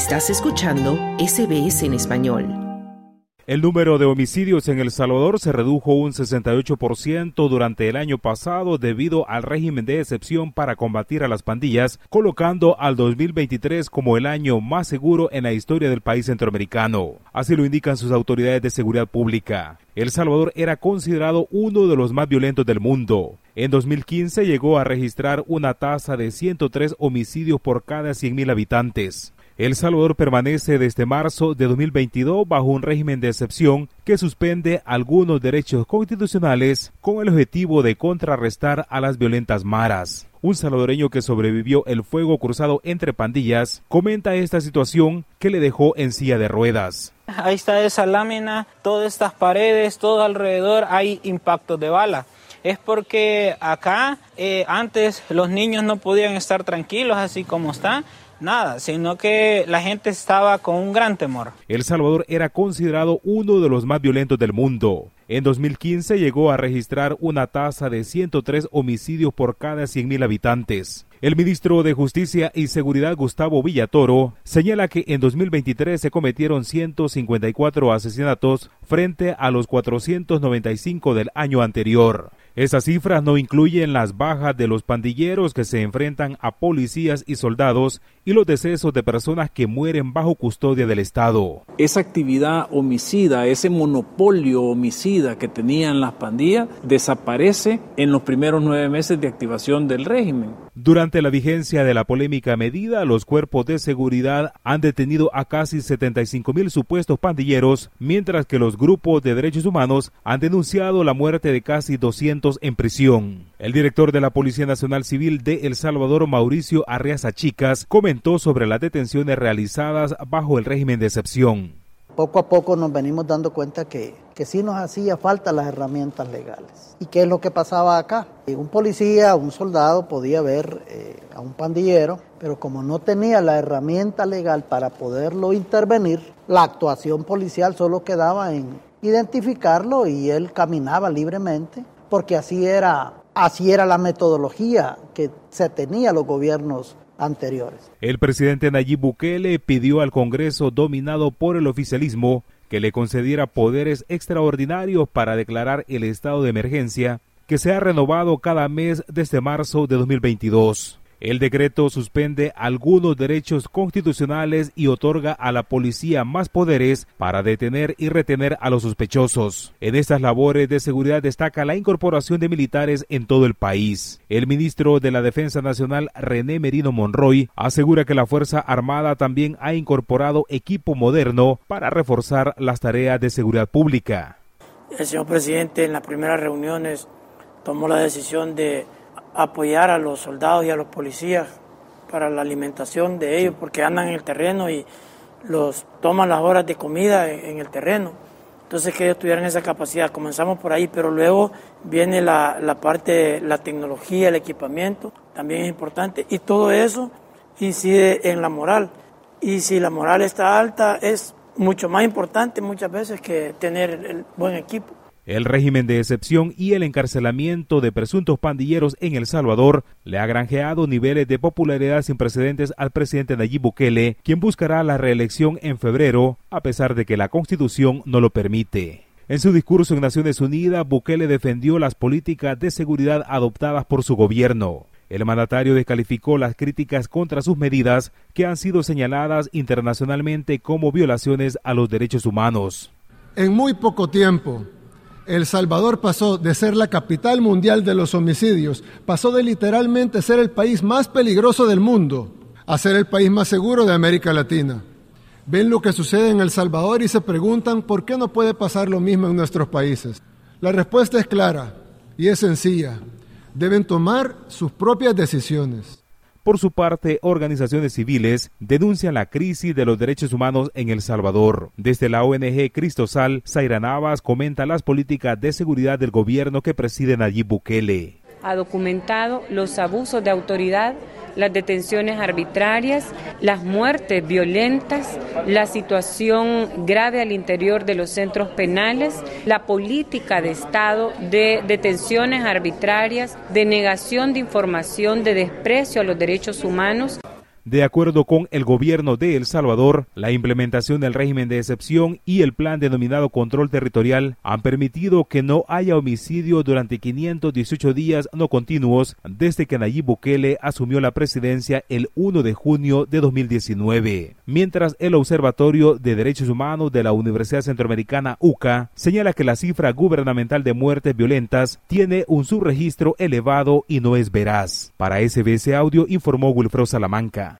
Estás escuchando SBS en español. El número de homicidios en El Salvador se redujo un 68% durante el año pasado debido al régimen de excepción para combatir a las pandillas, colocando al 2023 como el año más seguro en la historia del país centroamericano. Así lo indican sus autoridades de seguridad pública. El Salvador era considerado uno de los más violentos del mundo. En 2015 llegó a registrar una tasa de 103 homicidios por cada 100.000 habitantes. El Salvador permanece desde marzo de 2022 bajo un régimen de excepción que suspende algunos derechos constitucionales con el objetivo de contrarrestar a las violentas maras. Un salvadoreño que sobrevivió el fuego cruzado entre pandillas comenta esta situación que le dejó en silla de ruedas. Ahí está esa lámina, todas estas paredes, todo alrededor hay impactos de bala es porque acá eh, antes los niños no podían estar tranquilos así como están nada, sino que la gente estaba con un gran temor. El Salvador era considerado uno de los más violentos del mundo. En 2015 llegó a registrar una tasa de 103 homicidios por cada 100.000 habitantes. El ministro de Justicia y Seguridad Gustavo Villatoro señala que en 2023 se cometieron 154 asesinatos frente a los 495 del año anterior. Esas cifras no incluyen las bajas de los pandilleros que se enfrentan a policías y soldados y los decesos de personas que mueren bajo custodia del Estado. Esa actividad homicida, ese monopolio homicida que tenían las pandillas, desaparece en los primeros nueve meses de activación del régimen. Durante la vigencia de la polémica medida, los cuerpos de seguridad han detenido a casi 75 mil supuestos pandilleros, mientras que los grupos de derechos humanos han denunciado la muerte de casi 200 en prisión. El director de la Policía Nacional Civil de El Salvador, Mauricio Arreaza Chicas, comentó sobre las detenciones realizadas bajo el régimen de excepción. Poco a poco nos venimos dando cuenta que, que sí nos hacía falta las herramientas legales. ¿Y qué es lo que pasaba acá? Un policía, un soldado podía ver eh, a un pandillero, pero como no tenía la herramienta legal para poderlo intervenir, la actuación policial solo quedaba en identificarlo y él caminaba libremente, porque así era, así era la metodología que se tenía los gobiernos anteriores. El presidente Nayib Bukele pidió al Congreso dominado por el oficialismo que le concediera poderes extraordinarios para declarar el estado de emergencia que se ha renovado cada mes desde marzo de 2022. El decreto suspende algunos derechos constitucionales y otorga a la policía más poderes para detener y retener a los sospechosos. En estas labores de seguridad destaca la incorporación de militares en todo el país. El ministro de la Defensa Nacional, René Merino Monroy, asegura que la Fuerza Armada también ha incorporado equipo moderno para reforzar las tareas de seguridad pública. El señor presidente en las primeras reuniones tomó la decisión de apoyar a los soldados y a los policías para la alimentación de ellos, porque andan en el terreno y los toman las horas de comida en el terreno. Entonces que ellos tuvieran esa capacidad. Comenzamos por ahí, pero luego viene la, la parte, la tecnología, el equipamiento, también es importante. Y todo eso incide en la moral. Y si la moral está alta, es mucho más importante muchas veces que tener el buen equipo. El régimen de excepción y el encarcelamiento de presuntos pandilleros en El Salvador le ha granjeado niveles de popularidad sin precedentes al presidente Nayib Bukele, quien buscará la reelección en febrero, a pesar de que la Constitución no lo permite. En su discurso en Naciones Unidas, Bukele defendió las políticas de seguridad adoptadas por su gobierno. El mandatario descalificó las críticas contra sus medidas que han sido señaladas internacionalmente como violaciones a los derechos humanos. En muy poco tiempo, el Salvador pasó de ser la capital mundial de los homicidios, pasó de literalmente ser el país más peligroso del mundo a ser el país más seguro de América Latina. Ven lo que sucede en El Salvador y se preguntan por qué no puede pasar lo mismo en nuestros países. La respuesta es clara y es sencilla. Deben tomar sus propias decisiones. Por su parte, organizaciones civiles denuncian la crisis de los derechos humanos en El Salvador. Desde la ONG Cristosal, Zaira Navas comenta las políticas de seguridad del gobierno que preside Nayib Bukele. Ha documentado los abusos de autoridad las detenciones arbitrarias, las muertes violentas, la situación grave al interior de los centros penales, la política de Estado de detenciones arbitrarias, de negación de información, de desprecio a los derechos humanos. De acuerdo con el gobierno de El Salvador, la implementación del régimen de excepción y el plan denominado control territorial han permitido que no haya homicidio durante 518 días no continuos desde que Nayib Bukele asumió la presidencia el 1 de junio de 2019. Mientras el Observatorio de Derechos Humanos de la Universidad Centroamericana UCA señala que la cifra gubernamental de muertes violentas tiene un subregistro elevado y no es veraz. Para SBS Audio informó Wilfredo Salamanca.